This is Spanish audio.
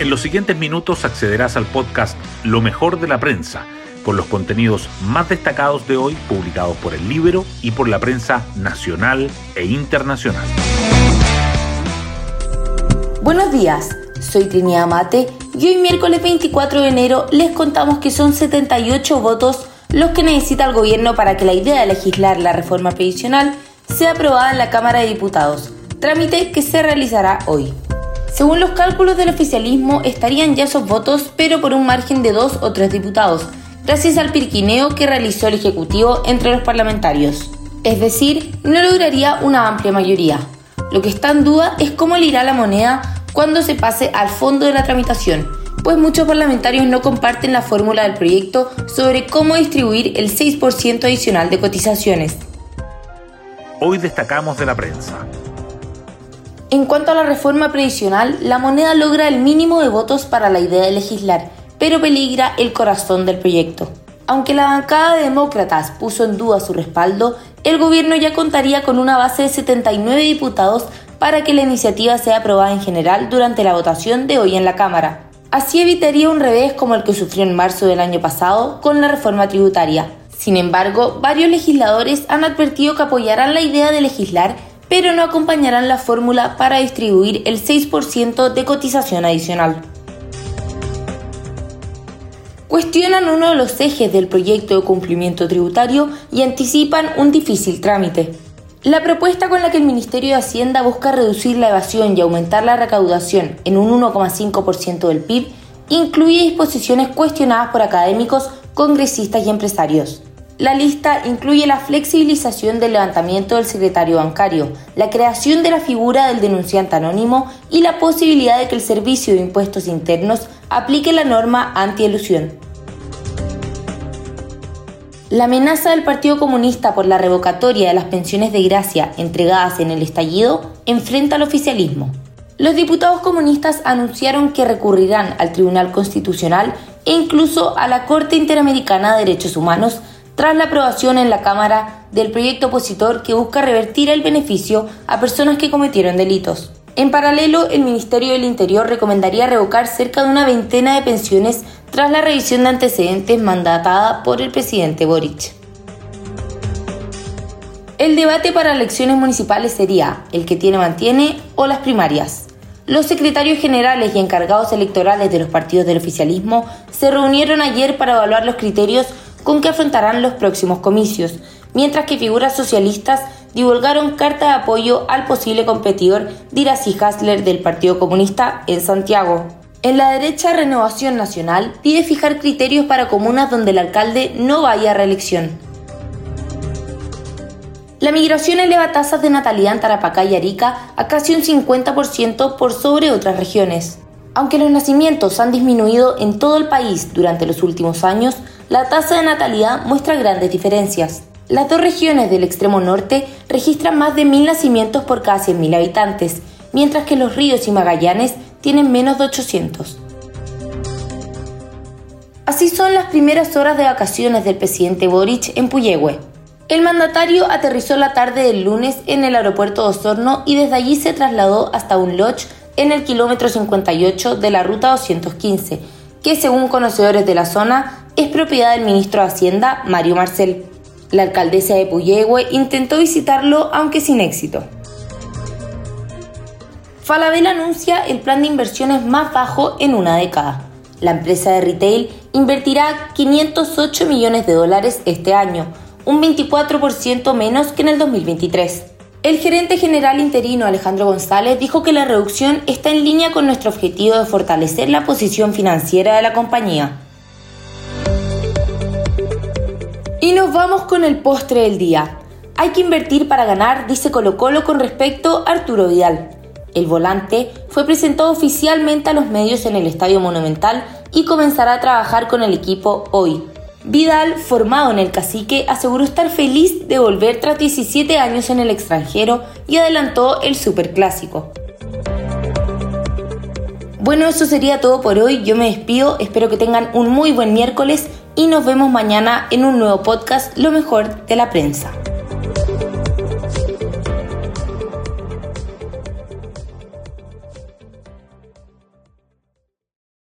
En los siguientes minutos accederás al podcast Lo mejor de la prensa, con los contenidos más destacados de hoy publicados por el libro y por la prensa nacional e internacional. Buenos días, soy Trinidad Mate y hoy miércoles 24 de enero les contamos que son 78 votos los que necesita el gobierno para que la idea de legislar la reforma previsional sea aprobada en la Cámara de Diputados, trámite que se realizará hoy. Según los cálculos del oficialismo, estarían ya esos votos, pero por un margen de dos o tres diputados, gracias al pirquineo que realizó el Ejecutivo entre los parlamentarios. Es decir, no lograría una amplia mayoría. Lo que está en duda es cómo le irá la moneda cuando se pase al fondo de la tramitación, pues muchos parlamentarios no comparten la fórmula del proyecto sobre cómo distribuir el 6% adicional de cotizaciones. Hoy destacamos de la prensa. En cuanto a la reforma previsional, la moneda logra el mínimo de votos para la idea de legislar, pero peligra el corazón del proyecto. Aunque la bancada de demócratas puso en duda su respaldo, el gobierno ya contaría con una base de 79 diputados para que la iniciativa sea aprobada en general durante la votación de hoy en la Cámara. Así evitaría un revés como el que sufrió en marzo del año pasado con la reforma tributaria. Sin embargo, varios legisladores han advertido que apoyarán la idea de legislar pero no acompañarán la fórmula para distribuir el 6% de cotización adicional. Cuestionan uno de los ejes del proyecto de cumplimiento tributario y anticipan un difícil trámite. La propuesta con la que el Ministerio de Hacienda busca reducir la evasión y aumentar la recaudación en un 1,5% del PIB incluye disposiciones cuestionadas por académicos, congresistas y empresarios. La lista incluye la flexibilización del levantamiento del secretario bancario, la creación de la figura del denunciante anónimo y la posibilidad de que el Servicio de Impuestos Internos aplique la norma anti-elusión. La amenaza del Partido Comunista por la revocatoria de las pensiones de gracia entregadas en el estallido enfrenta al oficialismo. Los diputados comunistas anunciaron que recurrirán al Tribunal Constitucional e incluso a la Corte Interamericana de Derechos Humanos tras la aprobación en la Cámara del proyecto opositor que busca revertir el beneficio a personas que cometieron delitos. En paralelo, el Ministerio del Interior recomendaría revocar cerca de una veintena de pensiones tras la revisión de antecedentes mandatada por el presidente Boric. El debate para elecciones municipales sería el que tiene mantiene o las primarias. Los secretarios generales y encargados electorales de los partidos del oficialismo se reunieron ayer para evaluar los criterios con que afrontarán los próximos comicios, mientras que figuras socialistas divulgaron carta de apoyo al posible competidor Diracy Hasler del Partido Comunista en Santiago. En la derecha, Renovación Nacional pide fijar criterios para comunas donde el alcalde no vaya a reelección. La migración eleva tasas de natalidad en Tarapacá y Arica a casi un 50% por sobre otras regiones. Aunque los nacimientos han disminuido en todo el país durante los últimos años, la tasa de natalidad muestra grandes diferencias. Las dos regiones del extremo norte registran más de mil nacimientos por cada 100.000 habitantes, mientras que los ríos y Magallanes tienen menos de 800. Así son las primeras horas de vacaciones del presidente Boric en Puyehue. El mandatario aterrizó la tarde del lunes en el aeropuerto de Osorno y desde allí se trasladó hasta un lodge en el kilómetro 58 de la ruta 215, que según conocedores de la zona es propiedad del ministro de Hacienda, Mario Marcel. La alcaldesa de Puyehue intentó visitarlo, aunque sin éxito. Falabella anuncia el plan de inversiones más bajo en una década. La empresa de retail invertirá 508 millones de dólares este año, un 24% menos que en el 2023. El gerente general interino Alejandro González dijo que la reducción está en línea con nuestro objetivo de fortalecer la posición financiera de la compañía. Y nos vamos con el postre del día. Hay que invertir para ganar, dice Colo Colo con respecto a Arturo Vidal. El volante fue presentado oficialmente a los medios en el Estadio Monumental y comenzará a trabajar con el equipo hoy. Vidal, formado en el cacique, aseguró estar feliz de volver tras 17 años en el extranjero y adelantó el superclásico. Bueno, eso sería todo por hoy. Yo me despido. Espero que tengan un muy buen miércoles y nos vemos mañana en un nuevo podcast, Lo mejor de la prensa.